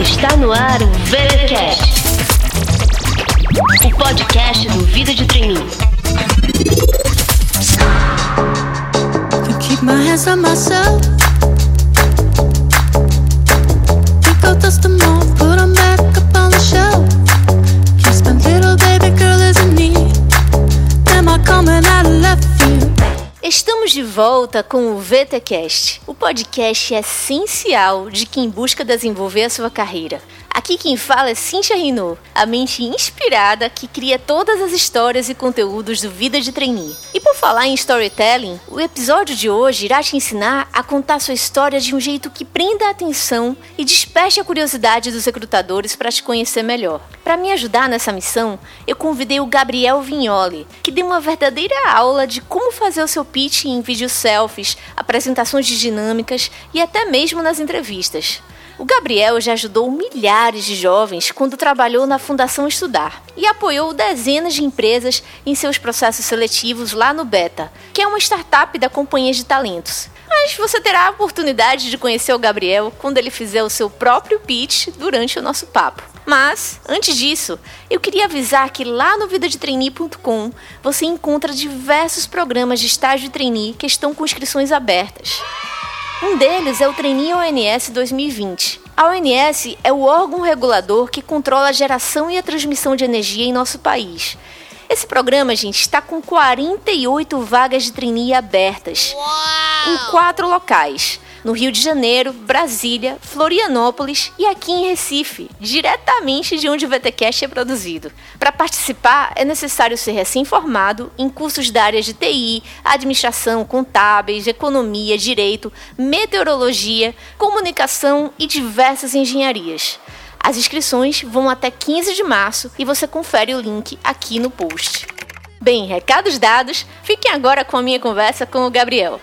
Está no ar o VeraCast, o podcast do Vida de Treininho. keep my hands on myself. Back the little baby girl I coming out of left? Estamos de volta com o VTcast, o podcast essencial de quem busca desenvolver a sua carreira. Aqui quem fala é Cintia Rino, a mente inspirada que cria todas as histórias e conteúdos do Vida de Trainee. E por falar em storytelling, o episódio de hoje irá te ensinar a contar sua história de um jeito que prenda a atenção e desperte a curiosidade dos recrutadores para te conhecer melhor. Para me ajudar nessa missão, eu convidei o Gabriel Vignoli, que deu uma verdadeira aula de como fazer o seu pitch em vídeos selfies, apresentações de dinâmicas e até mesmo nas entrevistas. O Gabriel já ajudou milhares de jovens quando trabalhou na Fundação Estudar e apoiou dezenas de empresas em seus processos seletivos lá no Beta, que é uma startup da Companhia de Talentos. Mas você terá a oportunidade de conhecer o Gabriel quando ele fizer o seu próprio pitch durante o nosso papo. Mas, antes disso, eu queria avisar que lá no vidadetrainee.com você encontra diversos programas de estágio de trainee que estão com inscrições abertas. Um deles é o Trainee ONS 2020. A ONS é o órgão regulador que controla a geração e a transmissão de energia em nosso país. Esse programa, gente, está com 48 vagas de trainee abertas Uau! em quatro locais: no Rio de Janeiro, Brasília, Florianópolis e aqui em Recife, diretamente de onde o VTcast é produzido. Para participar, é necessário ser recém-formado em cursos da área de TI, administração, contábeis, economia, direito, meteorologia, comunicação e diversas engenharias. As inscrições vão até 15 de março e você confere o link aqui no post. Bem, recados dados, fiquem agora com a minha conversa com o Gabriel.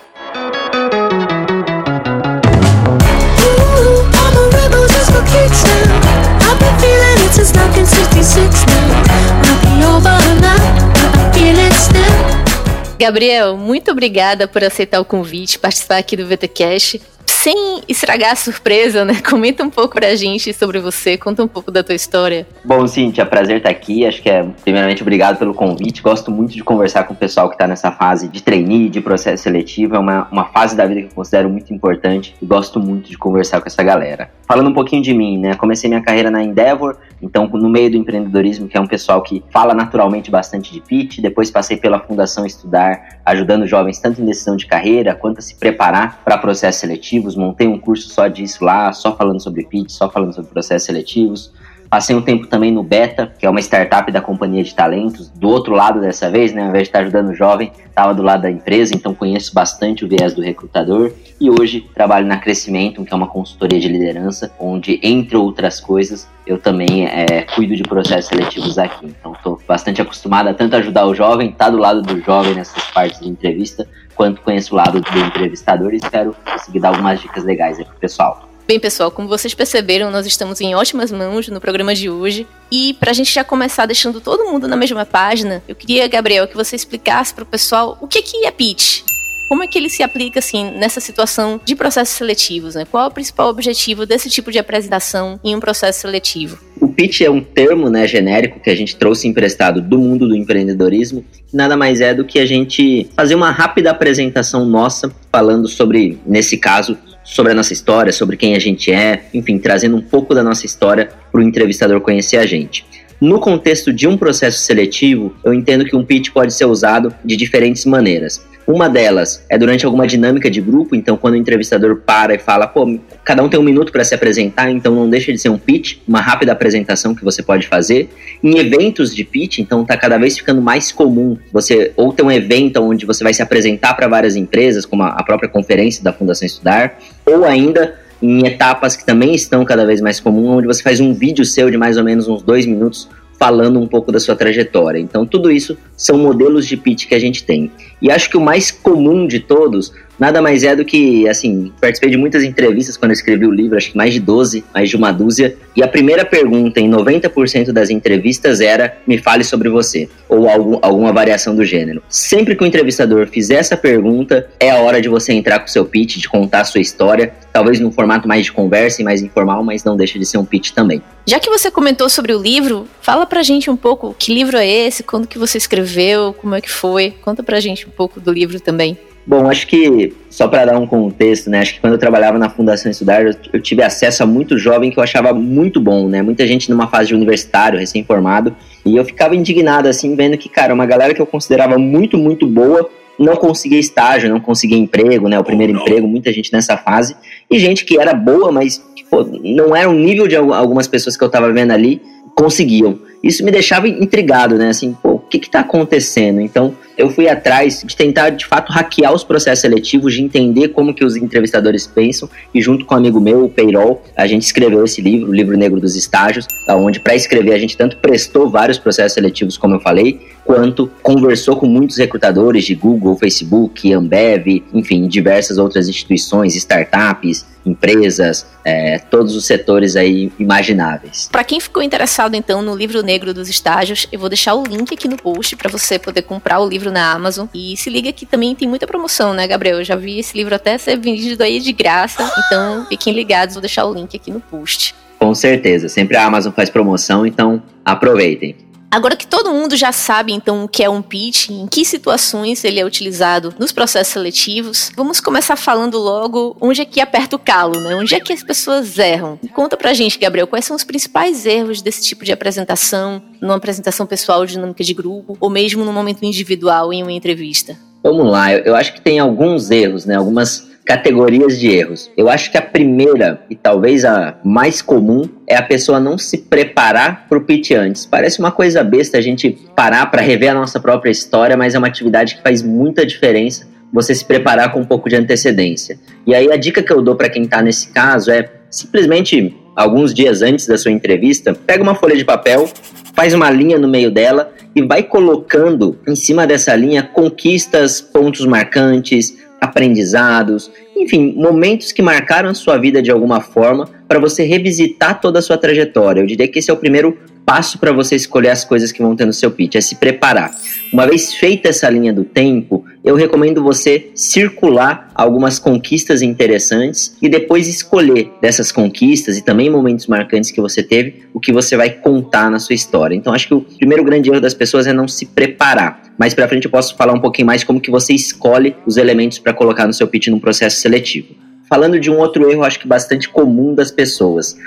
Gabriel, muito obrigada por aceitar o convite, participar aqui do VTcast sem estragar a surpresa, né? Comenta um pouco pra gente sobre você, conta um pouco da tua história. Bom, Cintia, prazer estar aqui. Acho que é, primeiramente, obrigado pelo convite. Gosto muito de conversar com o pessoal que está nessa fase de trainee, de processo seletivo. É uma, uma fase da vida que eu considero muito importante e gosto muito de conversar com essa galera. Falando um pouquinho de mim, né? Comecei minha carreira na Endeavor, então no meio do empreendedorismo, que é um pessoal que fala naturalmente bastante de pitch. Depois passei pela Fundação Estudar, ajudando jovens tanto em decisão de carreira quanto a se preparar para processos seletivos seletivos, montei um curso só disso lá, só falando sobre pitch, só falando sobre processos seletivos. Passei um tempo também no Beta, que é uma startup da companhia de talentos, do outro lado dessa vez, né? Ao invés de estar ajudando o jovem, estava do lado da empresa, então conheço bastante o viés do recrutador. E hoje trabalho na Crescimento, que é uma consultoria de liderança, onde, entre outras coisas, eu também é, cuido de processos seletivos aqui. Então estou bastante acostumado a tanto ajudar o jovem, estar tá do lado do jovem nessas partes de entrevista, quanto conheço o lado do entrevistador e espero conseguir dar algumas dicas legais aí pro pessoal. Bem, pessoal, como vocês perceberam, nós estamos em ótimas mãos no programa de hoje. E para a gente já começar deixando todo mundo na mesma página, eu queria, Gabriel, que você explicasse para o pessoal o que, que é pitch. Como é que ele se aplica assim nessa situação de processos seletivos? Né? Qual é o principal objetivo desse tipo de apresentação em um processo seletivo? O pitch é um termo né, genérico que a gente trouxe emprestado do mundo do empreendedorismo. Nada mais é do que a gente fazer uma rápida apresentação nossa, falando sobre, nesse caso, sobre a nossa história, sobre quem a gente é, enfim, trazendo um pouco da nossa história para o entrevistador conhecer a gente. No contexto de um processo seletivo, eu entendo que um pitch pode ser usado de diferentes maneiras. Uma delas é durante alguma dinâmica de grupo, então quando o entrevistador para e fala, pô, cada um tem um minuto para se apresentar, então não deixa de ser um pitch, uma rápida apresentação que você pode fazer. Em eventos de pitch, então tá cada vez ficando mais comum você ou ter um evento onde você vai se apresentar para várias empresas, como a própria conferência da Fundação Estudar, ou ainda em etapas que também estão cada vez mais comuns, onde você faz um vídeo seu de mais ou menos uns dois minutos falando um pouco da sua trajetória. Então, tudo isso são modelos de pitch que a gente tem. E acho que o mais comum de todos nada mais é do que, assim, participei de muitas entrevistas quando escrevi o livro, acho que mais de 12, mais de uma dúzia, e a primeira pergunta em 90% das entrevistas era: me fale sobre você, ou algum, alguma variação do gênero. Sempre que o entrevistador fizer essa pergunta, é a hora de você entrar com o seu pitch, de contar a sua história, talvez num formato mais de conversa e mais informal, mas não deixa de ser um pitch também. Já que você comentou sobre o livro, fala pra gente um pouco que livro é esse, quando que você escreveu, como é que foi. Conta pra gente um pouco do livro também. Bom, acho que, só para dar um contexto, né? Acho que quando eu trabalhava na Fundação Estudar, eu, eu, tive acesso a muito jovem que eu achava muito bom, né? Muita gente numa fase de universitário, recém-formado. E eu ficava indignado, assim, vendo que, cara, uma galera que eu considerava muito, muito boa não conseguia estágio, não conseguia emprego, né? O primeiro emprego, muita gente nessa fase. E gente que era boa, mas pô, não era o nível de algumas pessoas que eu tava vendo ali conseguiam. Isso me deixava intrigado, né? Assim, pô, o que que tá acontecendo? Então, eu fui atrás de tentar, de fato, hackear os processos seletivos, de entender como que os entrevistadores pensam, e junto com um amigo meu, o Peirol, a gente escreveu esse livro, o Livro Negro dos Estágios, onde para escrever a gente tanto prestou vários processos seletivos, como eu falei, quanto conversou com muitos recrutadores de Google, Facebook, Ambev, enfim, diversas outras instituições, startups, empresas, é, todos os setores aí imagináveis. Para quem ficou interessado então no livro negro dos estágios, eu vou deixar o link aqui no post para você poder comprar o livro na Amazon. E se liga que também tem muita promoção, né, Gabriel? Eu já vi esse livro até ser vendido aí de graça, então fiquem ligados, vou deixar o link aqui no post. Com certeza, sempre a Amazon faz promoção, então aproveitem. Agora que todo mundo já sabe então o que é um pitch, em que situações ele é utilizado nos processos seletivos, vamos começar falando logo onde é que aperta o calo, né? Onde é que as pessoas erram? Conta pra gente, Gabriel, quais são os principais erros desse tipo de apresentação, numa apresentação pessoal dinâmica de grupo, ou mesmo no momento individual em uma entrevista? Vamos lá, eu acho que tem alguns erros, né? Algumas categorias de erros. Eu acho que a primeira e talvez a mais comum é a pessoa não se preparar para o pitch antes. Parece uma coisa besta a gente parar para rever a nossa própria história, mas é uma atividade que faz muita diferença você se preparar com um pouco de antecedência. E aí a dica que eu dou para quem está nesse caso é simplesmente alguns dias antes da sua entrevista, pega uma folha de papel, faz uma linha no meio dela e vai colocando em cima dessa linha conquistas, pontos marcantes, aprendizados, enfim, momentos que marcaram a sua vida de alguma forma para você revisitar toda a sua trajetória. Eu diria que esse é o primeiro passo para você escolher as coisas que vão ter no seu pitch, é se preparar. Uma vez feita essa linha do tempo, eu recomendo você circular algumas conquistas interessantes e depois escolher dessas conquistas e também momentos marcantes que você teve, o que você vai contar na sua história. Então acho que o primeiro grande erro das pessoas é não se preparar. Mais para frente eu posso falar um pouquinho mais como que você escolhe os elementos para colocar no seu pitch num processo seletivo. Falando de um outro erro, acho que bastante comum das pessoas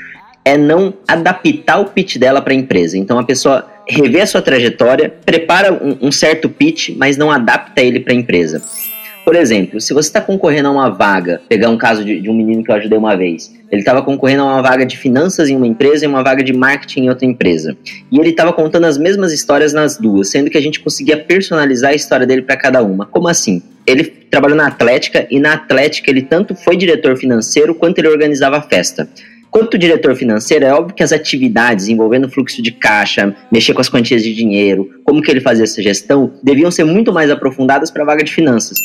é não adaptar o pitch dela para a empresa. Então a pessoa revê a sua trajetória, prepara um, um certo pitch, mas não adapta ele para a empresa. Por exemplo, se você está concorrendo a uma vaga, pegar um caso de, de, um menino que eu ajudei uma vez, ele estava concorrendo a uma vaga de finanças em uma empresa e uma vaga de marketing em outra empresa. E ele estava contando as mesmas histórias nas duas, sendo que a gente conseguia personalizar a história dele para cada uma. Como assim? Ele trabalhou na Atlética e na Atlética ele tanto foi diretor financeiro quanto ele organizava a festa. Quanto diretor financeiro, é óbvio que as atividades envolvendo fluxo de caixa, mexer com as quantias de dinheiro, como que ele fazia essa gestão, deviam ser muito mais aprofundadas para a vaga de finanças.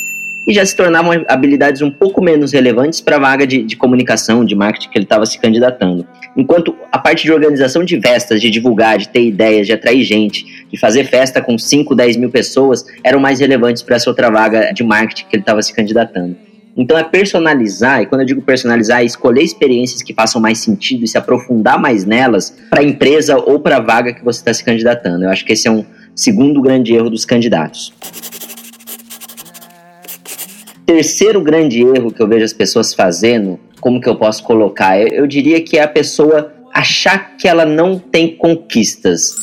E já se tornavam habilidades um pouco menos relevantes para a vaga de, de comunicação, de marketing que ele estava se candidatando. Enquanto a parte de organização de festas, de divulgar, de ter ideias, de atrair gente, de fazer festa com 5, 10 mil pessoas, eram mais relevantes para essa outra vaga de marketing que ele estava se candidatando. Então é personalizar, e quando eu digo personalizar, é escolher experiências que façam mais sentido e se aprofundar mais nelas para a empresa ou para a vaga que você está se candidatando. Eu acho que esse é um segundo grande erro dos candidatos. Terceiro grande erro que eu vejo as pessoas fazendo, como que eu posso colocar? Eu, eu diria que é a pessoa achar que ela não tem conquistas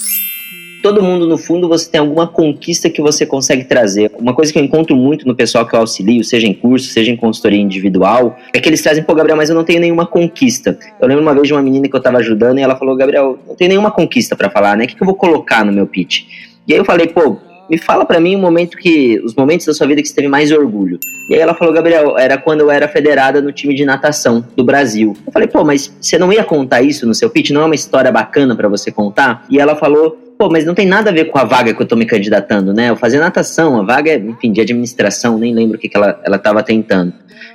todo mundo, no fundo, você tem alguma conquista que você consegue trazer. Uma coisa que eu encontro muito no pessoal que eu auxilio, seja em curso, seja em consultoria individual, é que eles trazem, pô, Gabriel, mas eu não tenho nenhuma conquista. Eu lembro uma vez de uma menina que eu tava ajudando e ela falou, Gabriel, não tenho nenhuma conquista para falar, né? O que, que eu vou colocar no meu pitch? E aí eu falei, pô, me fala para mim um momento que os momentos da sua vida que você teve mais orgulho. E aí ela falou, Gabriel, era quando eu era federada no time de natação do Brasil. Eu falei, pô, mas você não ia contar isso no seu pitch? Não é uma história bacana para você contar? E ela falou, pô, mas não tem nada a ver com a vaga que eu tô me candidatando, né? Eu fazia natação, a vaga é, enfim, de administração, nem lembro o que, que ela, ela tava tentando.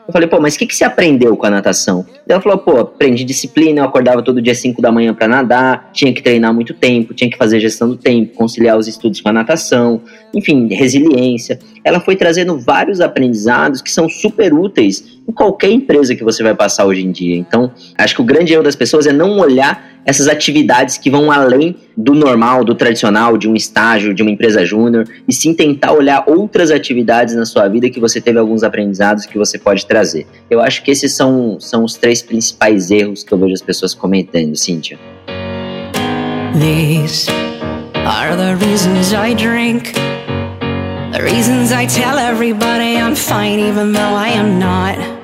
Eu falei, pô, mas o que, que você aprendeu com a natação? Ela falou, pô, aprendi disciplina, eu acordava todo dia 5 da manhã para nadar, tinha que treinar muito tempo, tinha que fazer gestão do tempo, conciliar os estudos com a natação, enfim, resiliência. Ela foi trazendo vários aprendizados que são super úteis em qualquer empresa que você vai passar hoje em dia. Então, acho que o grande erro das pessoas é não olhar essas atividades que vão além do normal, do tradicional, de um estágio, de uma empresa júnior, e sim tentar olhar outras atividades na sua vida que você teve alguns aprendizados que você pode trazer. Eu acho que esses são, são os três principais erros que eu vejo as pessoas cometendo, Cíntia. These are the reasons I drink. The reasons I tell everybody I'm fine even though I am not.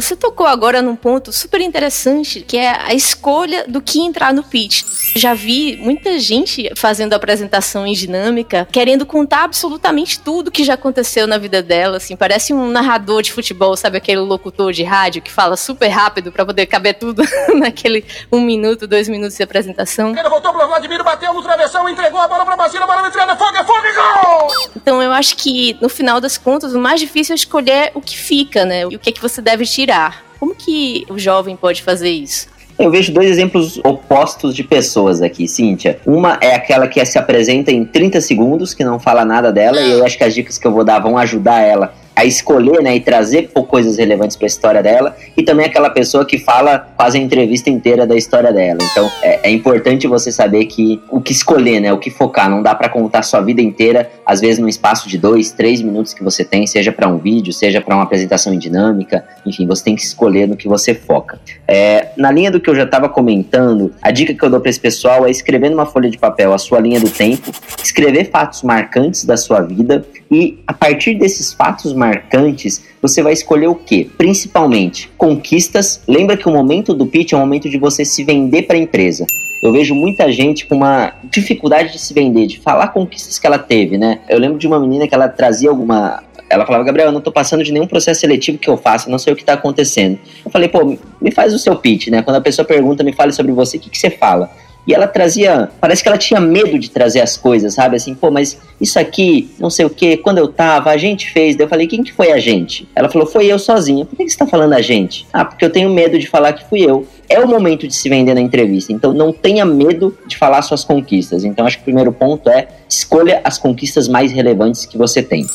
Você tocou agora num ponto super interessante, que é a escolha do que entrar no pitch. Já vi muita gente fazendo apresentação em dinâmica, querendo contar absolutamente tudo que já aconteceu na vida dela, assim, parece um narrador de futebol, sabe aquele locutor de rádio que fala super rápido para poder caber tudo naquele um minuto, dois minutos de apresentação. Ele voltou pro Vladimir, bateu no travessão, entregou a bola pra a bola entrando, fogo, é e gol! Então eu acho que no final das contas o mais difícil é escolher o que fica, né? E o que é que você deve tirar. Como que o jovem pode fazer isso? Eu vejo dois exemplos opostos de pessoas aqui, Cíntia. Uma é aquela que se apresenta em 30 segundos, que não fala nada dela, e eu acho que as dicas que eu vou dar vão ajudar ela a escolher, né, e trazer coisas relevantes para a história dela, e também aquela pessoa que fala quase a entrevista inteira da história dela. Então, é, é importante você saber que o que escolher, né, o que focar, não dá para contar sua vida inteira, às vezes num espaço de dois, três minutos que você tem, seja para um vídeo, seja para uma apresentação em dinâmica, enfim, você tem que escolher no que você foca. É, na linha do que eu já estava comentando, a dica que eu dou para esse pessoal é escrever numa folha de papel a sua linha do tempo, escrever fatos marcantes da sua vida e a partir desses fatos marcantes, você vai escolher o que? Principalmente conquistas. Lembra que o momento do pitch é o momento de você se vender para a empresa. Eu vejo muita gente com uma dificuldade de se vender, de falar conquistas que ela teve, né? Eu lembro de uma menina que ela trazia alguma ela falava, Gabriel, eu não tô passando de nenhum processo seletivo que eu faça, não sei o que tá acontecendo. Eu falei, pô, me faz o seu pitch, né? Quando a pessoa pergunta, me fale sobre você, o que, que você fala? E ela trazia, parece que ela tinha medo de trazer as coisas, sabe? Assim, pô, mas isso aqui, não sei o que, quando eu tava, a gente fez. Daí eu falei, quem que foi a gente? Ela falou, foi eu sozinha. Por que, que você tá falando a gente? Ah, porque eu tenho medo de falar que fui eu. É o momento de se vender na entrevista, então não tenha medo de falar suas conquistas. Então acho que o primeiro ponto é escolha as conquistas mais relevantes que você tem.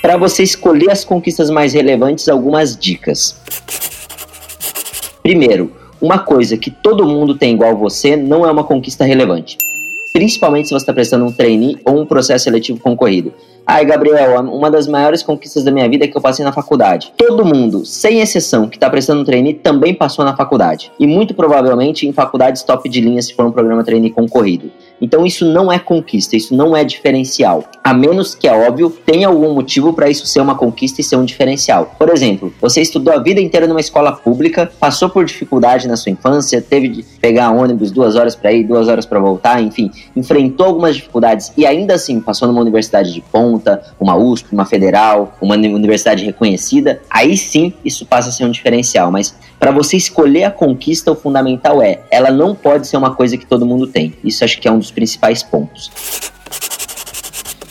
Para você escolher as conquistas mais relevantes, algumas dicas. Primeiro, uma coisa que todo mundo tem igual você não é uma conquista relevante. Principalmente se você está prestando um trainee ou um processo seletivo concorrido. Ai, Gabriel, uma das maiores conquistas da minha vida é que eu passei na faculdade. Todo mundo, sem exceção, que está prestando um trainee também passou na faculdade. E muito provavelmente em faculdades top de linha se for um programa trainee concorrido. Então isso não é conquista, isso não é diferencial. A menos que, é óbvio, tenha algum motivo para isso ser uma conquista e ser um diferencial. Por exemplo, você estudou a vida inteira numa escola pública, passou por dificuldade na sua infância, teve de pegar ônibus duas horas para ir, duas horas para voltar, enfim, enfrentou algumas dificuldades e ainda assim passou numa universidade de ponta, uma USP, uma federal, uma universidade reconhecida, aí sim isso passa a ser um diferencial. Mas para você escolher a conquista, o fundamental é, ela não pode ser uma coisa que todo mundo tem. Isso acho que é um dos principais pontos.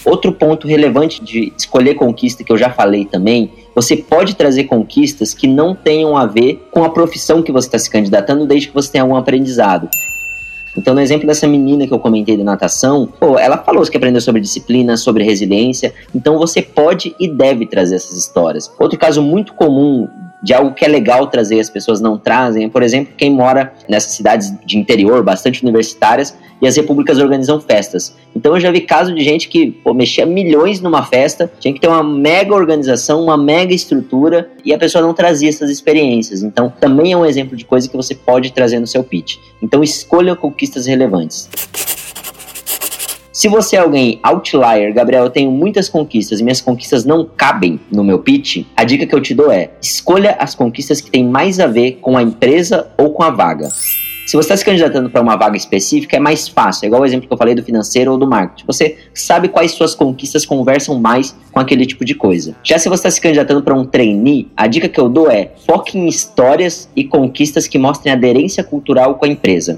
Outro ponto relevante de escolher conquista que eu já falei também, você pode trazer conquistas que não tenham a ver com a profissão que você está se candidatando, desde que você tenha algum aprendizado. Então, no exemplo dessa menina que eu comentei de natação, pô, ela falou que aprendeu sobre disciplina, sobre resiliência. Então, você pode e deve trazer essas histórias. Outro caso muito comum de algo que é legal trazer as pessoas não trazem. Por exemplo, quem mora nessas cidades de interior, bastante universitárias, e as repúblicas organizam festas. Então eu já vi caso de gente que pô, mexia milhões numa festa, tinha que ter uma mega organização, uma mega estrutura, e a pessoa não trazia essas experiências. Então também é um exemplo de coisa que você pode trazer no seu pitch. Então escolha conquistas relevantes. Se você é alguém outlier, Gabriel, eu tenho muitas conquistas e minhas conquistas não cabem no meu pitch, a dica que eu te dou é: escolha as conquistas que têm mais a ver com a empresa ou com a vaga. Se você está se candidatando para uma vaga específica, é mais fácil. É igual o exemplo que eu falei do financeiro ou do marketing. Você sabe quais suas conquistas conversam mais com aquele tipo de coisa. Já se você está se candidatando para um trainee, a dica que eu dou é foque em histórias e conquistas que mostrem aderência cultural com a empresa.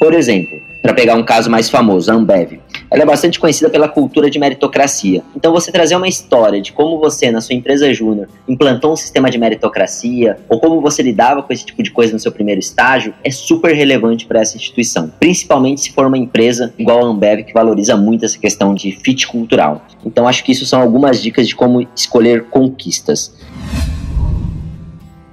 Por exemplo, para pegar um caso mais famoso, a Ambev ela é bastante conhecida pela cultura de meritocracia. Então, você trazer uma história de como você, na sua empresa júnior, implantou um sistema de meritocracia, ou como você lidava com esse tipo de coisa no seu primeiro estágio, é super relevante para essa instituição. Principalmente se for uma empresa igual a Ambev, que valoriza muito essa questão de fit cultural. Então, acho que isso são algumas dicas de como escolher conquistas.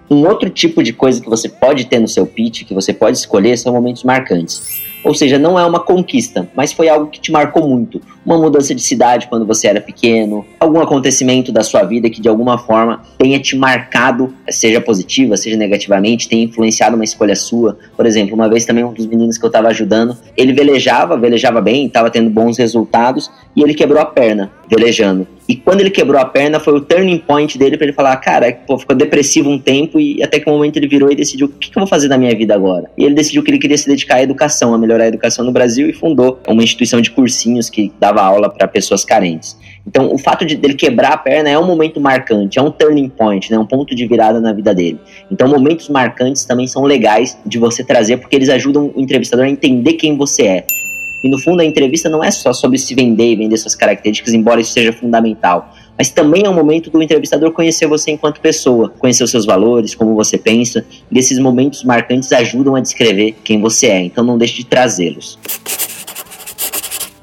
Um outro tipo de coisa que você pode ter no seu pitch, que você pode escolher, são momentos marcantes. Ou seja, não é uma conquista, mas foi algo que te marcou muito. Uma mudança de cidade quando você era pequeno, algum acontecimento da sua vida que de alguma forma tenha te marcado, seja positiva, seja negativamente, tenha influenciado uma escolha sua. Por exemplo, uma vez também um dos meninos que eu estava ajudando, ele velejava, velejava bem, estava tendo bons resultados e ele quebrou a perna velejando. E quando ele quebrou a perna, foi o turning point dele para ele falar: Cara, pô, ficou depressivo um tempo e até que um momento ele virou e decidiu: O que, que eu vou fazer da minha vida agora? E ele decidiu que ele queria se dedicar à educação, a melhorar a educação no Brasil e fundou uma instituição de cursinhos que dava aula para pessoas carentes. Então, o fato de ele quebrar a perna é um momento marcante, é um turning point, né, um ponto de virada na vida dele. Então, momentos marcantes também são legais de você trazer, porque eles ajudam o entrevistador a entender quem você é. E no fundo a entrevista não é só sobre se vender e vender suas características, embora isso seja fundamental. Mas também é um momento do entrevistador conhecer você enquanto pessoa, conhecer os seus valores, como você pensa. E esses momentos marcantes ajudam a descrever quem você é, então não deixe de trazê-los.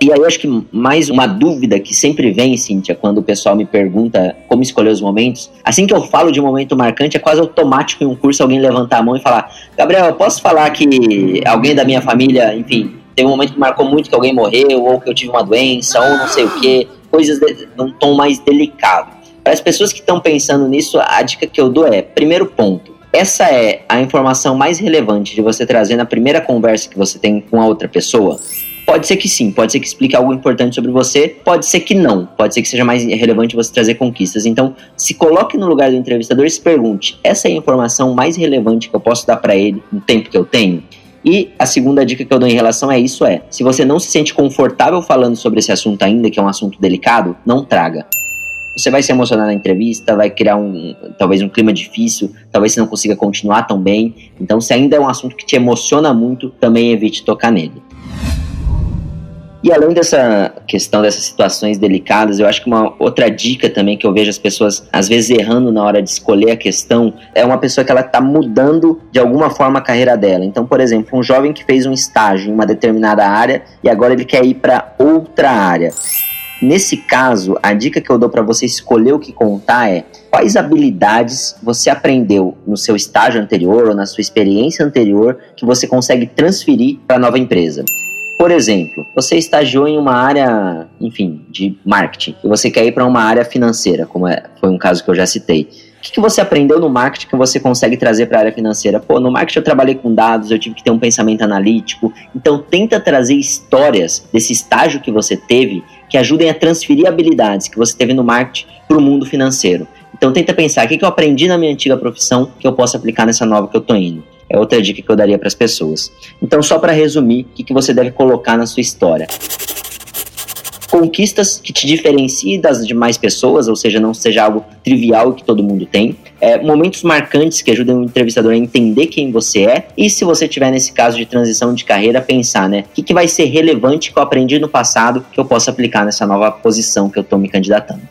E aí eu acho que mais uma dúvida que sempre vem, Cíntia, quando o pessoal me pergunta como escolher os momentos. Assim que eu falo de momento marcante, é quase automático em um curso alguém levantar a mão e falar: Gabriel, eu posso falar que alguém da minha família, enfim, teve um momento que marcou muito que alguém morreu, ou que eu tive uma doença, ou não sei o quê, coisas de, num tom mais delicado. Para as pessoas que estão pensando nisso, a dica que eu dou é: primeiro ponto, essa é a informação mais relevante de você trazer na primeira conversa que você tem com a outra pessoa? Pode ser que sim, pode ser que explique algo importante sobre você, pode ser que não, pode ser que seja mais relevante você trazer conquistas. Então, se coloque no lugar do entrevistador e se pergunte: essa é a informação mais relevante que eu posso dar para ele no tempo que eu tenho? E a segunda dica que eu dou em relação a isso é: se você não se sente confortável falando sobre esse assunto ainda, que é um assunto delicado, não traga. Você vai se emocionar na entrevista, vai criar um talvez um clima difícil, talvez você não consiga continuar tão bem. Então, se ainda é um assunto que te emociona muito, também evite tocar nele. E além dessa questão dessas situações delicadas, eu acho que uma outra dica também que eu vejo as pessoas às vezes errando na hora de escolher a questão é uma pessoa que ela está mudando de alguma forma a carreira dela. Então, por exemplo, um jovem que fez um estágio em uma determinada área e agora ele quer ir para outra área. Nesse caso, a dica que eu dou para você escolher o que contar é quais habilidades você aprendeu no seu estágio anterior ou na sua experiência anterior que você consegue transferir para a nova empresa. Por exemplo, você estagiou em uma área, enfim, de marketing e você quer ir para uma área financeira, como é, foi um caso que eu já citei. O que, que você aprendeu no marketing que você consegue trazer para a área financeira? Pô, no marketing eu trabalhei com dados, eu tive que ter um pensamento analítico. Então, tenta trazer histórias desse estágio que você teve que ajudem a transferir habilidades que você teve no marketing para o mundo financeiro. Então, tenta pensar o que, que eu aprendi na minha antiga profissão que eu posso aplicar nessa nova que eu estou indo. É outra dica que eu daria para as pessoas. Então, só para resumir, o que, que você deve colocar na sua história? Conquistas que te diferenciem das demais pessoas, ou seja, não seja algo trivial que todo mundo tem. É, momentos marcantes que ajudem o entrevistador a entender quem você é. E se você tiver nesse caso de transição de carreira, pensar, né? O que, que vai ser relevante que eu aprendi no passado que eu possa aplicar nessa nova posição que eu estou me candidatando.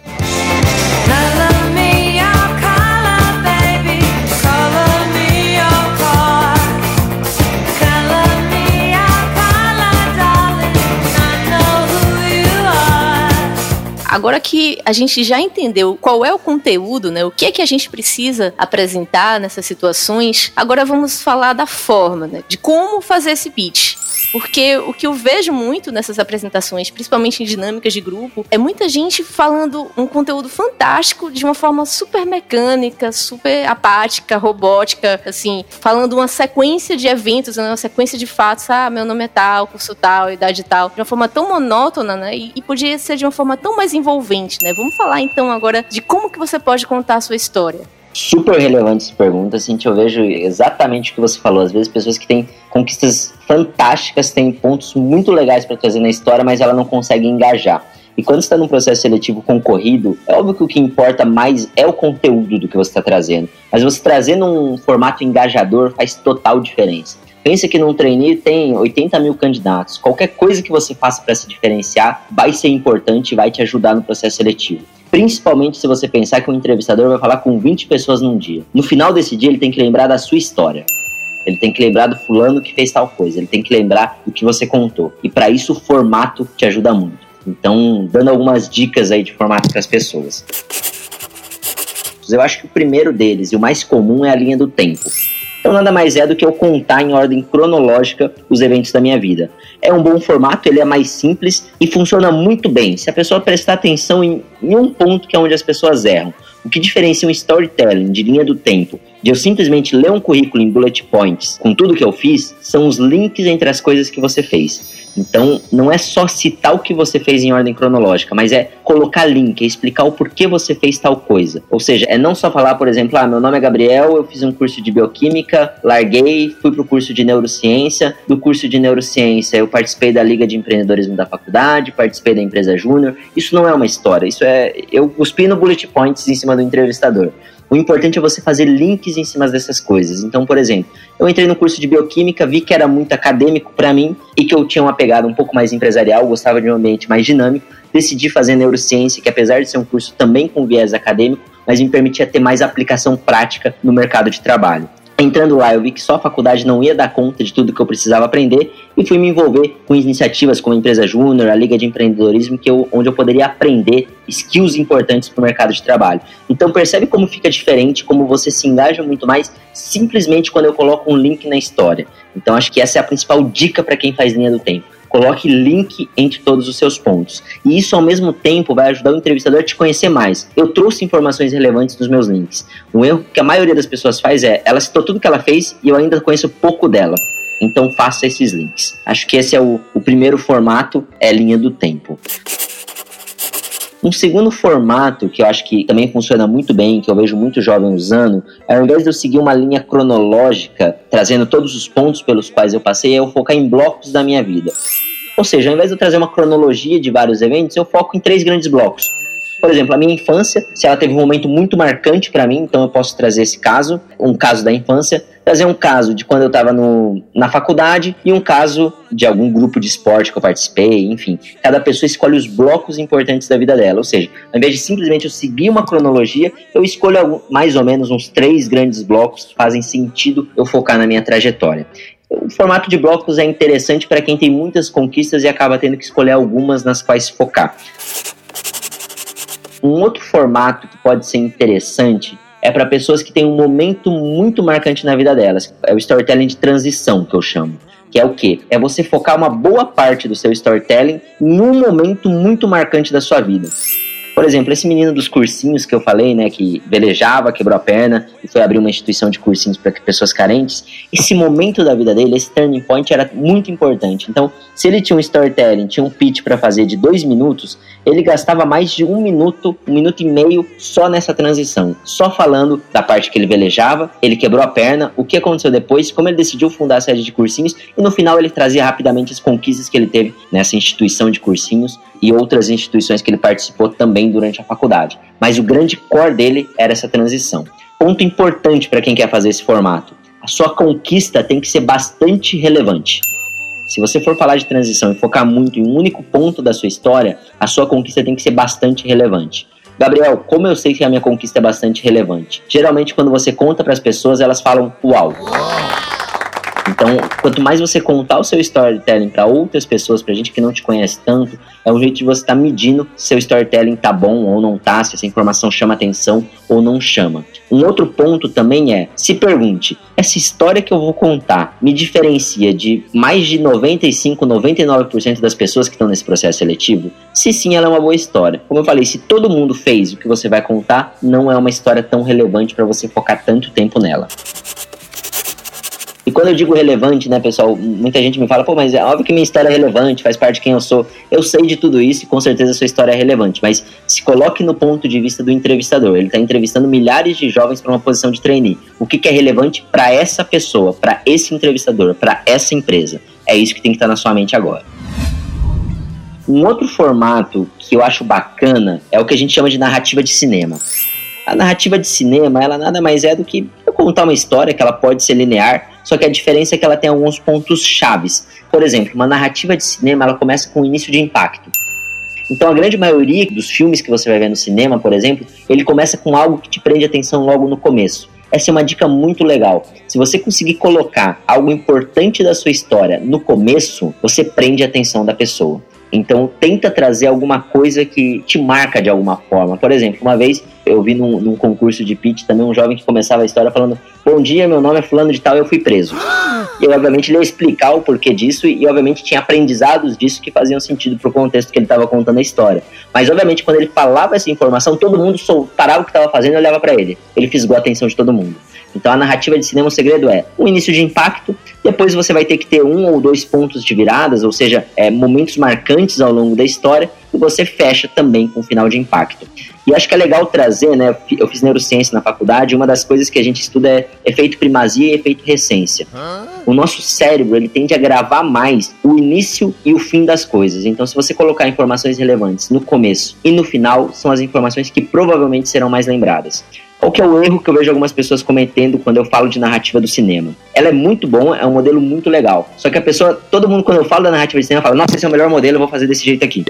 Agora que a gente já entendeu qual é o conteúdo, né, o que é que a gente precisa apresentar nessas situações, agora vamos falar da forma, né, de como fazer esse pitch. Porque o que eu vejo muito nessas apresentações, principalmente em dinâmicas de grupo, é muita gente falando um conteúdo fantástico de uma forma super mecânica, super apática, robótica, assim, falando uma sequência de eventos, né, uma sequência de fatos, ah, meu nome é tal, curso tal, idade tal, de uma forma tão monótona, né? E, e podia ser de uma forma tão mais envolvente, né? Vamos falar então agora de como que você pode contar a sua história. super relevante essa pergunta, assim, eu vejo exatamente o que você falou. Às vezes pessoas que têm conquistas fantásticas, têm pontos muito legais para trazer na história, mas ela não consegue engajar. E quando está num processo seletivo concorrido, é óbvio que o que importa mais é o conteúdo do que você está trazendo. Mas você trazendo um formato engajador faz total diferença. Pensa que num trainee tem 80 mil candidatos. Qualquer coisa que você faça para se diferenciar vai ser importante e vai te ajudar no processo seletivo. Principalmente se você pensar que um entrevistador vai falar com 20 pessoas num dia. No final desse dia, ele tem que lembrar da sua história. Ele tem que lembrar do fulano que fez tal coisa. Ele tem que lembrar do que você contou. E para isso, o formato te ajuda muito. Então, dando algumas dicas aí de formato para as pessoas. Eu acho que o primeiro deles e o mais comum é a linha do tempo. Então nada mais é do que eu contar em ordem cronológica os eventos da minha vida. É um bom formato, ele é mais simples e funciona muito bem. Se a pessoa prestar atenção em, em um ponto que é onde as pessoas erram. O que diferencia um storytelling de linha do tempo de eu simplesmente ler um currículo em bullet points com tudo que eu fiz são os links entre as coisas que você fez. Então, não é só citar o que você fez em ordem cronológica, mas é colocar link, é explicar o porquê você fez tal coisa. Ou seja, é não só falar, por exemplo, ah, meu nome é Gabriel, eu fiz um curso de bioquímica, larguei, fui pro curso de neurociência. Do curso de neurociência, eu participei da Liga de Empreendedorismo da faculdade, participei da empresa Júnior. Isso não é uma história, isso é eu cuspi no bullet points em cima do entrevistador. O importante é você fazer links em cima dessas coisas. Então, por exemplo, eu entrei no curso de bioquímica, vi que era muito acadêmico para mim e que eu tinha uma pegada um pouco mais empresarial, gostava de um ambiente mais dinâmico. Decidi fazer neurociência, que apesar de ser um curso também com viés acadêmico, mas me permitia ter mais aplicação prática no mercado de trabalho. Entrando lá, eu vi que só a faculdade não ia dar conta de tudo que eu precisava aprender e fui me envolver com iniciativas como a Empresa Júnior, a Liga de Empreendedorismo, que eu, onde eu poderia aprender skills importantes para o mercado de trabalho. Então percebe como fica diferente, como você se engaja muito mais simplesmente quando eu coloco um link na história. Então acho que essa é a principal dica para quem faz linha do tempo Coloque link entre todos os seus pontos. E isso, ao mesmo tempo, vai ajudar o entrevistador a te conhecer mais. Eu trouxe informações relevantes nos meus links. Um erro que a maioria das pessoas faz é, ela citou tudo que ela fez e eu ainda conheço pouco dela. Então faça esses links. Acho que esse é o, o primeiro formato, é linha do tempo. Um segundo formato que eu acho que também funciona muito bem, que eu vejo muito jovem usando, é ao invés de eu seguir uma linha cronológica, trazendo todos os pontos pelos quais eu passei, é eu focar em blocos da minha vida. Ou seja, ao invés de eu trazer uma cronologia de vários eventos, eu foco em três grandes blocos. Por exemplo, a minha infância, se ela teve um momento muito marcante para mim, então eu posso trazer esse caso, um caso da infância, trazer um caso de quando eu estava na faculdade e um caso de algum grupo de esporte que eu participei, enfim. Cada pessoa escolhe os blocos importantes da vida dela, ou seja, ao invés de simplesmente eu seguir uma cronologia, eu escolho mais ou menos uns três grandes blocos que fazem sentido eu focar na minha trajetória. O formato de blocos é interessante para quem tem muitas conquistas e acaba tendo que escolher algumas nas quais focar. Um outro formato que pode ser interessante é para pessoas que têm um momento muito marcante na vida delas. É o storytelling de transição que eu chamo. Que é o quê? É você focar uma boa parte do seu storytelling num momento muito marcante da sua vida. Por exemplo, esse menino dos cursinhos que eu falei, né, que velejava, quebrou a perna e foi abrir uma instituição de cursinhos para pessoas carentes, esse momento da vida dele, esse turning point era muito importante. Então, se ele tinha um storytelling, tinha um pitch para fazer de dois minutos, ele gastava mais de um minuto, um minuto e meio só nessa transição, só falando da parte que ele velejava, ele quebrou a perna, o que aconteceu depois, como ele decidiu fundar a sede de cursinhos e no final ele trazia rapidamente as conquistas que ele teve nessa instituição de cursinhos e outras instituições que ele participou também durante a faculdade. Mas o grande core dele era essa transição. Ponto importante para quem quer fazer esse formato: a sua conquista tem que ser bastante relevante. Se você for falar de transição e focar muito em um único ponto da sua história, a sua conquista tem que ser bastante relevante. Gabriel, como eu sei que a minha conquista é bastante relevante? Geralmente, quando você conta para as pessoas, elas falam uau. Então, quanto mais você contar o seu storytelling para outras pessoas, para gente que não te conhece tanto, é um jeito de você estar tá medindo se seu storytelling tá bom ou não tá, se essa informação chama atenção ou não chama. Um outro ponto também é, se pergunte, essa história que eu vou contar me diferencia de mais de 95, 99% das pessoas que estão nesse processo seletivo? Se sim, ela é uma boa história. Como eu falei, se todo mundo fez o que você vai contar, não é uma história tão relevante para você focar tanto tempo nela. E quando eu digo relevante, né, pessoal, muita gente me fala, pô, mas é óbvio que minha história é relevante, faz parte de quem eu sou. Eu sei de tudo isso e com certeza sua história é relevante, mas se coloque no ponto de vista do entrevistador. Ele está entrevistando milhares de jovens para uma posição de trainee. O que, que é relevante para essa pessoa, para esse entrevistador, para essa empresa? É isso que tem que estar tá na sua mente agora. Um outro formato que eu acho bacana é o que a gente chama de narrativa de cinema. A narrativa de cinema, ela nada mais é do que contar uma história que ela pode ser linear, só que a diferença é que ela tem alguns pontos chaves. Por exemplo, uma narrativa de cinema, ela começa com o início de impacto. Então, a grande maioria dos filmes que você vai ver no cinema, por exemplo, ele começa com algo que te prende atenção logo no começo. Essa é uma dica muito legal. Se você conseguir colocar algo importante da sua história no começo, você prende a atenção da pessoa. Então tenta trazer alguma coisa que te marca de alguma forma. Por exemplo, uma vez eu vi num, num, concurso de pitch também um jovem que começava a história falando: Bom dia, meu nome é Fulano de Tal eu fui preso. E eu, obviamente, ele ia explicar o porquê disso e, obviamente, tinha aprendizados disso que faziam sentido pro contexto que ele estava contando a história. Mas, obviamente, quando ele falava essa informação, todo mundo parava o que estava fazendo e olhava para ele. Ele fisgou a atenção de todo mundo. Então a narrativa de cinema, o segredo é o início de impacto, depois você vai ter que ter um ou dois pontos de viradas, ou seja, é, momentos marcantes ao longo da história, e você fecha também com um final de impacto. E acho que é legal trazer, né? Eu fiz neurociência na faculdade, uma das coisas que a gente estuda é efeito primazia e efeito recência. O nosso cérebro, ele tende a gravar mais o início e o fim das coisas. Então, se você colocar informações relevantes no começo e no final, são as informações que provavelmente serão mais lembradas. Qual que é o erro que eu vejo algumas pessoas cometendo quando eu falo de narrativa do cinema? Ela é muito bom, é um modelo muito legal. Só que a pessoa, todo mundo quando eu falo da narrativa do cinema fala, nossa, esse é o melhor modelo, eu vou fazer desse jeito aqui.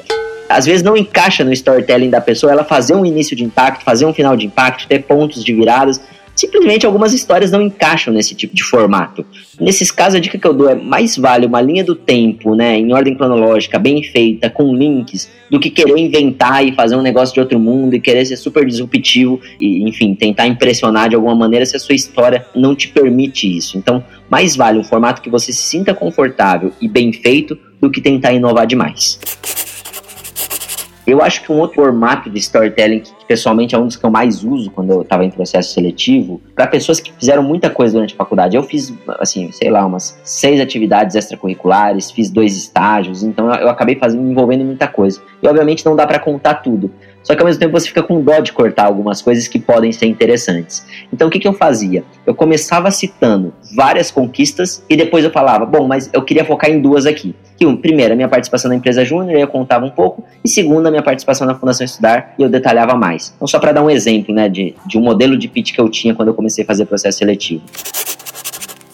Às vezes não encaixa no storytelling da pessoa ela fazer um início de impacto, fazer um final de impacto, ter pontos de viradas simplesmente algumas histórias não encaixam nesse tipo de formato. Nesses casos, a dica que eu dou é mais vale uma linha do tempo, né, em ordem cronológica, bem feita, com links, do que querer inventar e fazer um negócio de outro mundo e querer ser super disruptivo e, enfim, tentar impressionar de alguma maneira se a sua história não te permite isso. Então, mais vale um formato que você se sinta confortável e bem feito do que tentar inovar demais. Eu acho que um outro formato de storytelling que pessoalmente é um dos que eu mais uso quando eu estava em processo seletivo, para pessoas que fizeram muita coisa durante a faculdade. Eu fiz, assim, sei lá, umas seis atividades extracurriculares, fiz dois estágios, então eu acabei fazendo, me envolvendo em muita coisa. E obviamente não dá para contar tudo. Só que ao mesmo tempo você fica com dó de cortar algumas coisas que podem ser interessantes. Então o que, que eu fazia? Eu começava citando várias conquistas e depois eu falava, bom, mas eu queria focar em duas aqui. Que, um, primeiro, a minha participação na empresa Júnior, eu contava um pouco, e segundo, a minha participação na Fundação Estudar, e eu detalhava mais. Então, só para dar um exemplo né, de, de um modelo de pitch que eu tinha quando eu comecei a fazer processo seletivo.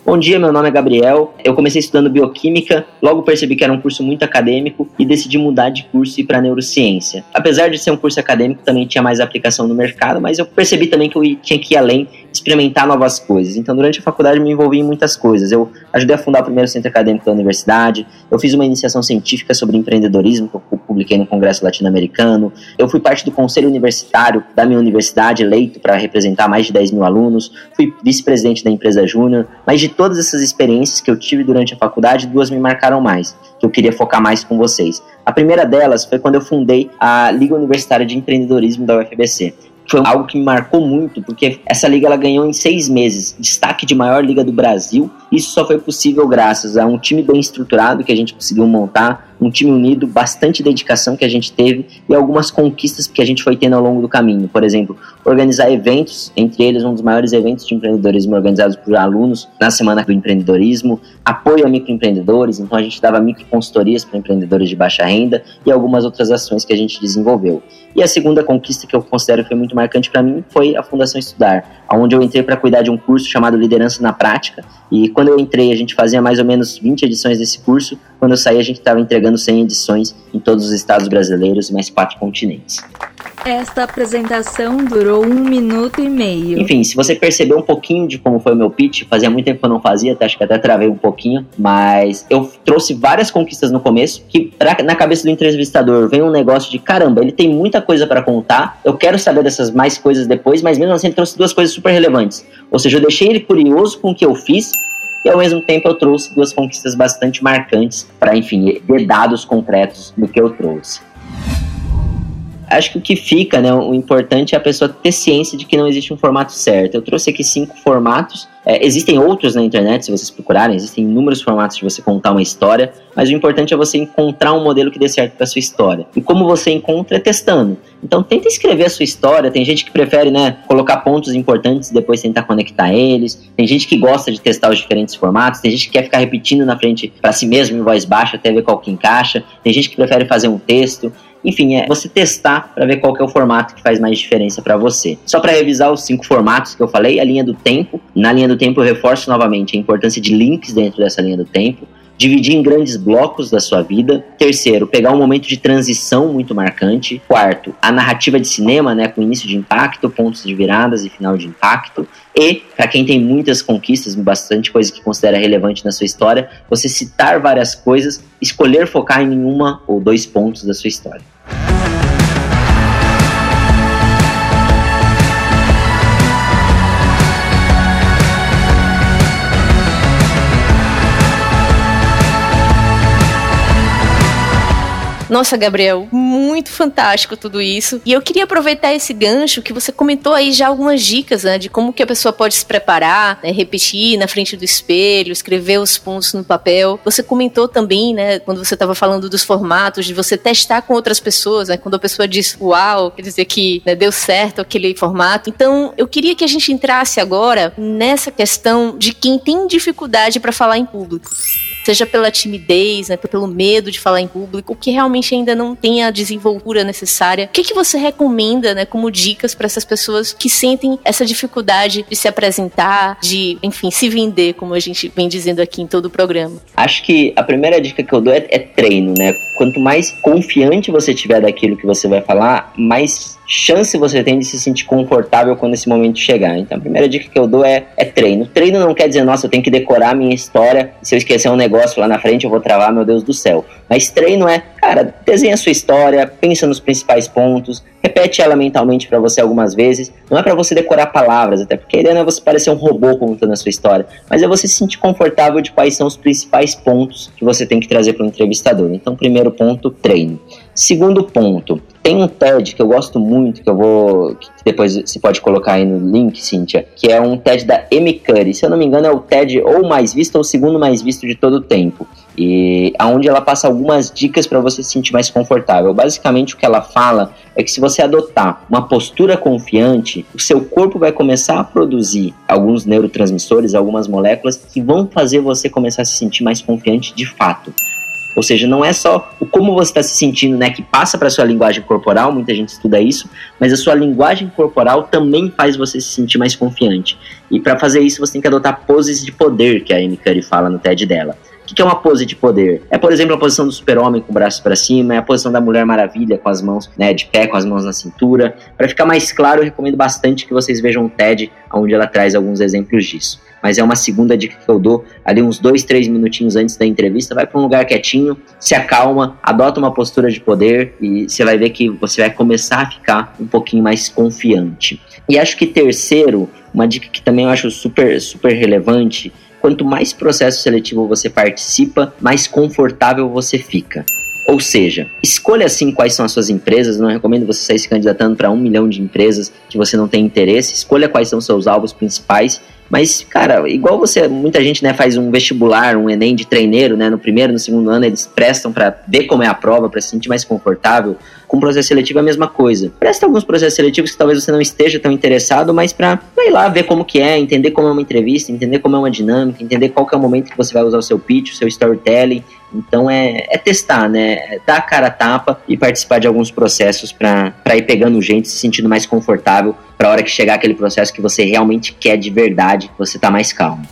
Bom dia, meu nome é Gabriel. Eu comecei estudando bioquímica, logo percebi que era um curso muito acadêmico e decidi mudar de curso e ir para neurociência. Apesar de ser um curso acadêmico, também tinha mais aplicação no mercado, mas eu percebi também que eu tinha que ir além, experimentar novas coisas. Então, durante a faculdade, me envolvi em muitas coisas. Eu ajudei a fundar o primeiro centro acadêmico da universidade, eu fiz uma iniciação científica sobre empreendedorismo, que eu publiquei no Congresso Latino-Americano, eu fui parte do conselho universitário da minha universidade, eleito para representar mais de 10 mil alunos, fui vice-presidente da empresa Júnior, mas de todas essas experiências que eu tive durante a faculdade, duas me marcaram mais, que eu queria focar mais com vocês. A primeira delas foi quando eu fundei a Liga Universitária de Empreendedorismo da UFBC foi algo que me marcou muito, porque essa liga ela ganhou em seis meses destaque de maior liga do Brasil. Isso só foi possível graças a um time bem estruturado que a gente conseguiu montar, um time unido, bastante dedicação que a gente teve e algumas conquistas que a gente foi tendo ao longo do caminho. Por exemplo, organizar eventos, entre eles um dos maiores eventos de empreendedorismo organizados por alunos na Semana do Empreendedorismo, apoio a microempreendedores, então a gente dava microconsultorias para empreendedores de baixa renda e algumas outras ações que a gente desenvolveu. E a segunda conquista que eu considero foi muito marcante para mim foi a Fundação Estudar, onde eu entrei para cuidar de um curso chamado Liderança na Prática. E quando eu entrei, a gente fazia mais ou menos 20 edições desse curso. Quando eu saí, a gente estava entregando 100 edições em todos os estados brasileiros e mais quatro continentes. Esta apresentação durou um minuto e meio. Enfim, se você percebeu um pouquinho de como foi o meu pitch, fazia muito tempo que eu não fazia, acho que até travei um pouquinho, mas eu trouxe várias conquistas no começo, que pra, na cabeça do entrevistador vem um negócio de caramba, ele tem muita coisa para contar, eu quero saber dessas mais coisas depois, mas mesmo assim ele trouxe duas coisas super relevantes. Ou seja, eu deixei ele curioso com o que eu fiz e ao mesmo tempo eu trouxe duas conquistas bastante marcantes para, enfim, ter dados concretos do que eu trouxe. Acho que o que fica, né, o importante é a pessoa ter ciência de que não existe um formato certo. Eu trouxe aqui cinco formatos. É, existem outros na internet, se vocês procurarem, existem inúmeros formatos de você contar uma história, mas o importante é você encontrar um modelo que dê certo para sua história. E como você encontra é testando. Então tenta escrever a sua história. Tem gente que prefere, né, colocar pontos importantes e depois tentar conectar eles. Tem gente que gosta de testar os diferentes formatos. Tem gente que quer ficar repetindo na frente para si mesmo em voz baixa até ver qual que encaixa. Tem gente que prefere fazer um texto. Enfim, é você testar para ver qual que é o formato que faz mais diferença para você. Só para revisar os cinco formatos que eu falei, a linha do tempo. Na linha do tempo eu reforço novamente a importância de links dentro dessa linha do tempo dividir em grandes blocos da sua vida. Terceiro, pegar um momento de transição muito marcante. Quarto, a narrativa de cinema, né, com início de impacto, pontos de viradas e final de impacto. E, para quem tem muitas conquistas, bastante coisa que considera relevante na sua história, você citar várias coisas, escolher focar em uma ou dois pontos da sua história. Nossa, Gabriel, muito fantástico tudo isso. E eu queria aproveitar esse gancho que você comentou aí já algumas dicas, né, de como que a pessoa pode se preparar, né, repetir na frente do espelho, escrever os pontos no papel. Você comentou também, né, quando você estava falando dos formatos, de você testar com outras pessoas, né, quando a pessoa diz uau, quer dizer que né, deu certo aquele formato. Então, eu queria que a gente entrasse agora nessa questão de quem tem dificuldade para falar em público seja pela timidez, né, pelo medo de falar em público, que realmente ainda não tem a desenvoltura necessária. O que, que você recomenda, né, como dicas para essas pessoas que sentem essa dificuldade de se apresentar, de, enfim, se vender, como a gente vem dizendo aqui em todo o programa? Acho que a primeira dica que eu dou é, é treino, né? Quanto mais confiante você tiver daquilo que você vai falar, mais chance você tem de se sentir confortável quando esse momento chegar. Então, a primeira dica que eu dou é, é treino. Treino não quer dizer, nossa, eu tenho que decorar a minha história, se eu esquecer um negócio lá na frente eu vou travar, meu Deus do céu. Mas treino é, cara, desenha a sua história, pensa nos principais pontos, repete ela mentalmente para você algumas vezes. Não é para você decorar palavras, até porque a ideia não é você parecer um robô contando a sua história, mas é você se sentir confortável de quais são os principais pontos que você tem que trazer para o entrevistador. Então, primeiro ponto, treino. Segundo ponto, tem um TED que eu gosto muito, que eu vou. Que depois você pode colocar aí no link, Cíntia, que é um TED da Amy Curry. Se eu não me engano, é o TED ou mais visto ou o segundo mais visto de todo o tempo. E aonde ela passa algumas dicas para você se sentir mais confortável. Basicamente, o que ela fala é que se você adotar uma postura confiante, o seu corpo vai começar a produzir alguns neurotransmissores, algumas moléculas que vão fazer você começar a se sentir mais confiante de fato. Ou seja, não é só o como você está se sentindo, né, que passa para sua linguagem corporal, muita gente estuda isso, mas a sua linguagem corporal também faz você se sentir mais confiante. E para fazer isso, você tem que adotar poses de poder, que a Amy Curry fala no TED dela. O que é uma pose de poder? É, por exemplo, a posição do super-homem com o braço para cima, é a posição da Mulher Maravilha com as mãos né, de pé, com as mãos na cintura. Para ficar mais claro, eu recomendo bastante que vocês vejam o TED, onde ela traz alguns exemplos disso mas é uma segunda dica que eu dou ali uns dois, três minutinhos antes da entrevista. Vai para um lugar quietinho, se acalma, adota uma postura de poder e você vai ver que você vai começar a ficar um pouquinho mais confiante. E acho que terceiro, uma dica que também eu acho super, super relevante. Quanto mais processo seletivo você participa, mais confortável você fica. Ou seja, escolha assim quais são as suas empresas. Não recomendo você sair se candidatando para um milhão de empresas que você não tem interesse. Escolha quais são seus alvos principais mas, cara, igual você, muita gente, né, faz um vestibular, um Enem de treineiro, né, no primeiro, no segundo ano, eles prestam para ver como é a prova, para se sentir mais confortável. Com o processo seletivo é a mesma coisa. Presta alguns processos seletivos que talvez você não esteja tão interessado, mas para ir lá ver como que é, entender como é uma entrevista, entender como é uma dinâmica, entender qual que é o momento que você vai usar o seu pitch, o seu storytelling. Então é, é testar, né? É dar a cara a tapa e participar de alguns processos para ir pegando gente, se sentindo mais confortável para a hora que chegar aquele processo que você realmente quer de verdade, você tá mais calmo.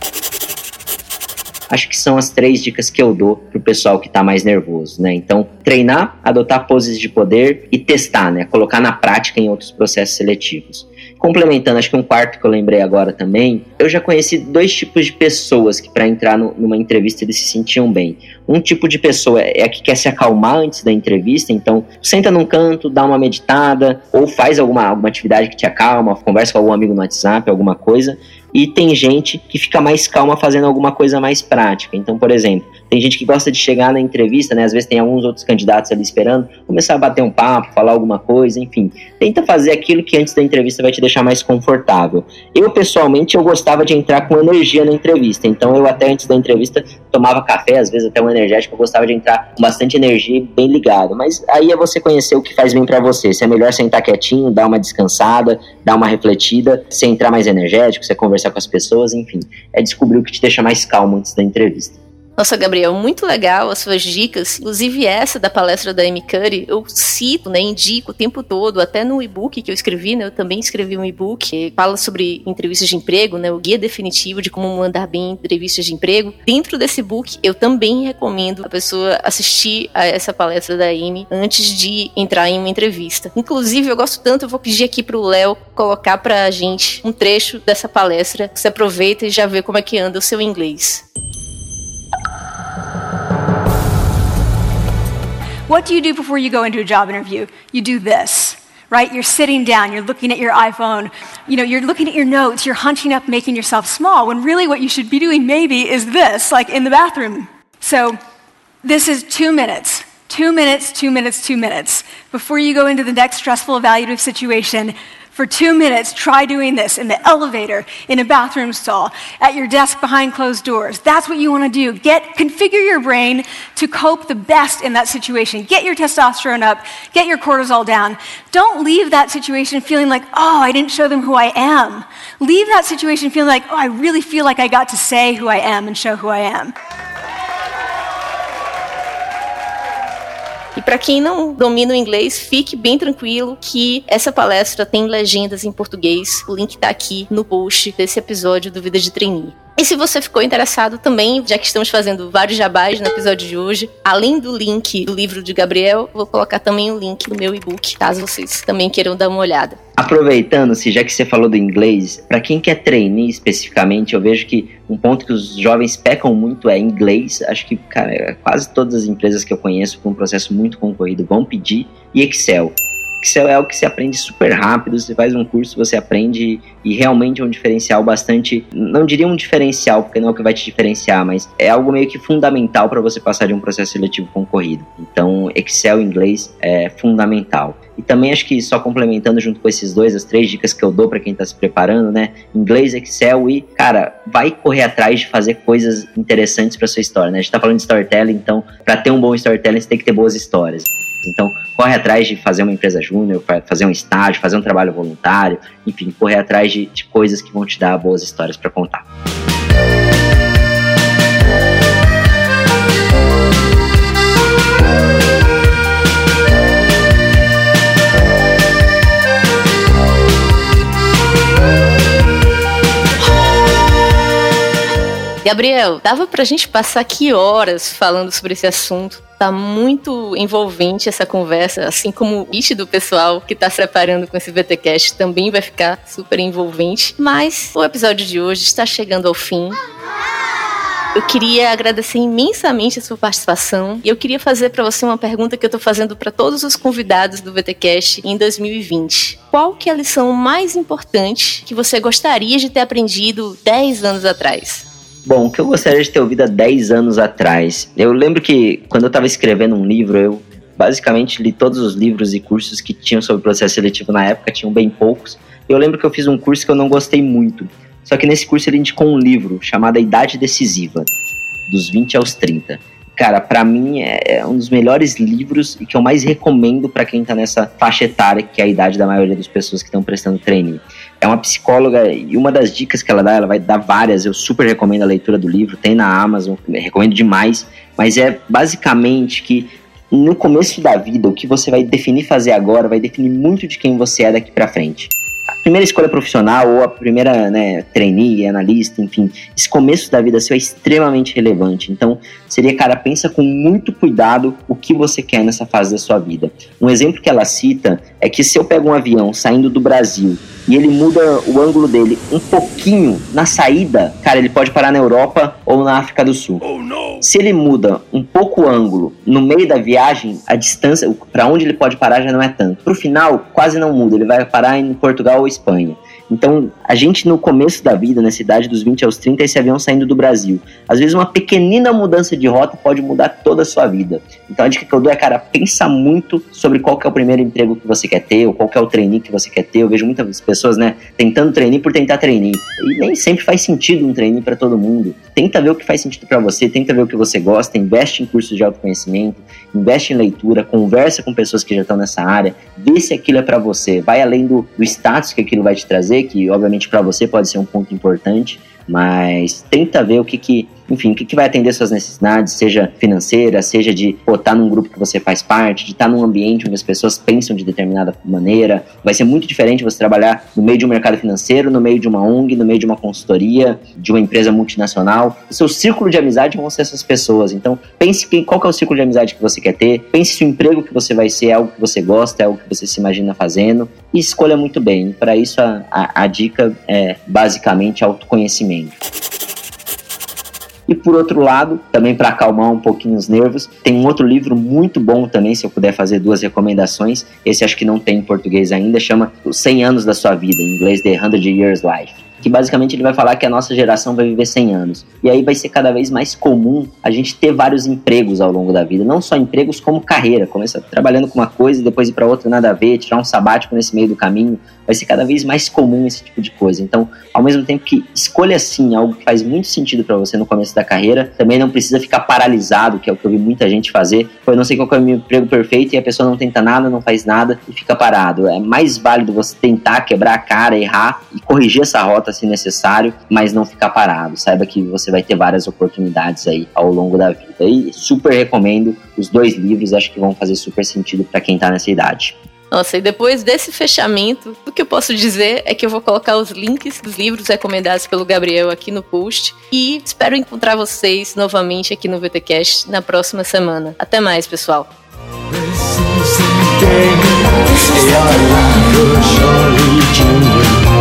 Acho que são as três dicas que eu dou pro pessoal que tá mais nervoso, né? Então, treinar, adotar poses de poder e testar, né? Colocar na prática em outros processos seletivos. Complementando, acho que um quarto que eu lembrei agora também, eu já conheci dois tipos de pessoas que para entrar no, numa entrevista eles se sentiam bem. Um tipo de pessoa é a que quer se acalmar antes da entrevista, então senta num canto, dá uma meditada, ou faz alguma, alguma atividade que te acalma, conversa com algum amigo no WhatsApp, alguma coisa. E tem gente que fica mais calma fazendo alguma coisa mais prática. Então, por exemplo, tem gente que gosta de chegar na entrevista, né? Às vezes tem alguns outros candidatos ali esperando, começar a bater um papo, falar alguma coisa, enfim. Tenta fazer aquilo que antes da entrevista vai te deixar mais confortável. Eu, pessoalmente, eu gostava de entrar com energia na entrevista. Então, eu até antes da entrevista tomava café, às vezes até um energético, eu gostava de entrar com bastante energia e bem ligado. Mas aí é você conhecer o que faz bem para você. Se é melhor sentar quietinho, dar uma descansada, dar uma refletida, você entrar mais energético, você conversar com as pessoas, enfim. É descobrir o que te deixa mais calmo antes da entrevista. Nossa, Gabriel, muito legal as suas dicas. Inclusive essa da palestra da Amy Curry, eu cito, né, indico o tempo todo, até no e-book que eu escrevi, né, eu também escrevi um e-book que fala sobre entrevistas de emprego, né, o guia definitivo de como mandar bem entrevistas de emprego. Dentro desse book, eu também recomendo a pessoa assistir a essa palestra da Amy antes de entrar em uma entrevista. Inclusive, eu gosto tanto, eu vou pedir aqui pro Léo colocar pra gente um trecho dessa palestra. Você aproveita e já vê como é que anda o seu inglês. What do you do before you go into a job interview? You do this, right? You're sitting down, you're looking at your iPhone, you know, you're looking at your notes, you're hunching up, making yourself small, when really what you should be doing maybe is this, like in the bathroom. So, this is two minutes. Two minutes, two minutes, two minutes. Before you go into the next stressful evaluative situation, for two minutes, try doing this in the elevator, in a bathroom stall, at your desk behind closed doors. That's what you want to do. Get, configure your brain to cope the best in that situation. Get your testosterone up, get your cortisol down. Don't leave that situation feeling like, oh, I didn't show them who I am. Leave that situation feeling like, oh, I really feel like I got to say who I am and show who I am. E para quem não domina o inglês, fique bem tranquilo que essa palestra tem legendas em português. O link tá aqui no post desse episódio do Vida de Trainee. E se você ficou interessado também, já que estamos fazendo vários jabás no episódio de hoje, além do link do livro de Gabriel, vou colocar também o link do meu e-book, caso vocês também queiram dar uma olhada. Aproveitando-se, já que você falou do inglês, para quem quer treinar especificamente, eu vejo que um ponto que os jovens pecam muito é inglês. Acho que, cara, quase todas as empresas que eu conheço com um processo muito concorrido vão pedir e Excel. Excel é algo que se aprende super rápido, você faz um curso, você aprende e realmente é um diferencial bastante, não diria um diferencial, porque não é o que vai te diferenciar, mas é algo meio que fundamental para você passar de um processo seletivo concorrido. Então, Excel em inglês é fundamental. E também acho que só complementando junto com esses dois, as três dicas que eu dou para quem está se preparando, né? Inglês, Excel e, cara, vai correr atrás de fazer coisas interessantes para sua história, né? A gente tá falando de storytelling, então, para ter um bom storytelling, você tem que ter boas histórias. Então, corre atrás de fazer uma empresa júnior, fazer um estágio, fazer um trabalho voluntário, enfim, correr atrás de, de coisas que vão te dar boas histórias para contar. Gabriel, dava pra gente passar aqui horas falando sobre esse assunto. Tá muito envolvente essa conversa, assim como o pitch do pessoal que tá se preparando com esse VTcast também vai ficar super envolvente. Mas o episódio de hoje está chegando ao fim. Eu queria agradecer imensamente a sua participação e eu queria fazer para você uma pergunta que eu estou fazendo para todos os convidados do VTcast em 2020. Qual que é a lição mais importante que você gostaria de ter aprendido 10 anos atrás? Bom, o que eu gostaria de ter ouvido há 10 anos atrás? Eu lembro que quando eu estava escrevendo um livro, eu basicamente li todos os livros e cursos que tinham sobre processo seletivo na época, tinham bem poucos. Eu lembro que eu fiz um curso que eu não gostei muito. Só que nesse curso ele indicou um livro chamado Idade Decisiva, dos 20 aos 30. Cara, para mim é um dos melhores livros e que eu mais recomendo para quem tá nessa faixa etária, que é a idade da maioria das pessoas que estão prestando treino é uma psicóloga e uma das dicas que ela dá, ela vai dar várias, eu super recomendo a leitura do livro, tem na Amazon, recomendo demais, mas é basicamente que no começo da vida, o que você vai definir fazer agora vai definir muito de quem você é daqui para frente. A primeira escolha profissional ou a primeira, né, trainee, analista, enfim, esse começo da vida seu é extremamente relevante. Então, seria, cara, pensa com muito cuidado o que você quer nessa fase da sua vida. Um exemplo que ela cita é que se eu pego um avião saindo do Brasil e ele muda o ângulo dele um pouquinho na saída, cara, ele pode parar na Europa ou na África do Sul. Oh, Se ele muda um pouco o ângulo no meio da viagem, a distância para onde ele pode parar já não é tanto. Pro final, quase não muda, ele vai parar em Portugal ou Espanha. Então, a gente no começo da vida, nessa idade dos 20 aos 30, esse avião saindo do Brasil. Às vezes uma pequenina mudança de rota pode mudar toda a sua vida. Então a dica que eu dou é, cara, pensa muito sobre qual é o primeiro emprego que você quer ter, ou qual é o trainee que você quer ter. Eu vejo muitas pessoas, né, tentando trainee por tentar trainee. E nem sempre faz sentido um trainee para todo mundo. Tenta ver o que faz sentido para você, tenta ver o que você gosta, investe em cursos de autoconhecimento, investe em leitura, conversa com pessoas que já estão nessa área, vê se aquilo é para você. Vai além do, do status que aquilo vai te trazer que obviamente para você pode ser um ponto importante, mas tenta ver o que, que enfim, o que, que vai atender suas necessidades, seja financeira, seja de estar tá num grupo que você faz parte, de estar tá num ambiente onde as pessoas pensam de determinada maneira. Vai ser muito diferente você trabalhar no meio de um mercado financeiro, no meio de uma ONG, no meio de uma consultoria, de uma empresa multinacional. O seu círculo de amizade vão ser essas pessoas. Então, pense que, qual que é o círculo de amizade que você quer ter, pense se o emprego que você vai ser é algo que você gosta, é algo que você se imagina fazendo e escolha muito bem. Para isso, a, a, a dica é basicamente autoconhecimento. E por outro lado, também para acalmar um pouquinho os nervos, tem um outro livro muito bom também, se eu puder fazer duas recomendações. Esse acho que não tem em português ainda, chama Os 100 Anos da Sua Vida, em inglês The 100 Years Life que basicamente ele vai falar que a nossa geração vai viver 100 anos. E aí vai ser cada vez mais comum a gente ter vários empregos ao longo da vida, não só empregos como carreira, começar trabalhando com uma coisa e depois ir para outra nada a ver, tirar um sabático nesse meio do caminho, vai ser cada vez mais comum esse tipo de coisa. Então, ao mesmo tempo que escolha sim algo que faz muito sentido para você no começo da carreira, também não precisa ficar paralisado, que é o que eu vi muita gente fazer. Eu não sei qual é o meu emprego perfeito e a pessoa não tenta nada, não faz nada e fica parado. É mais válido você tentar quebrar a cara, errar e corrigir essa rota se necessário, mas não ficar parado. Saiba que você vai ter várias oportunidades aí ao longo da vida. E super recomendo os dois livros, acho que vão fazer super sentido para quem está nessa idade. Nossa, e depois desse fechamento, o que eu posso dizer é que eu vou colocar os links dos livros recomendados pelo Gabriel aqui no post e espero encontrar vocês novamente aqui no VTcast na próxima semana. Até mais, pessoal.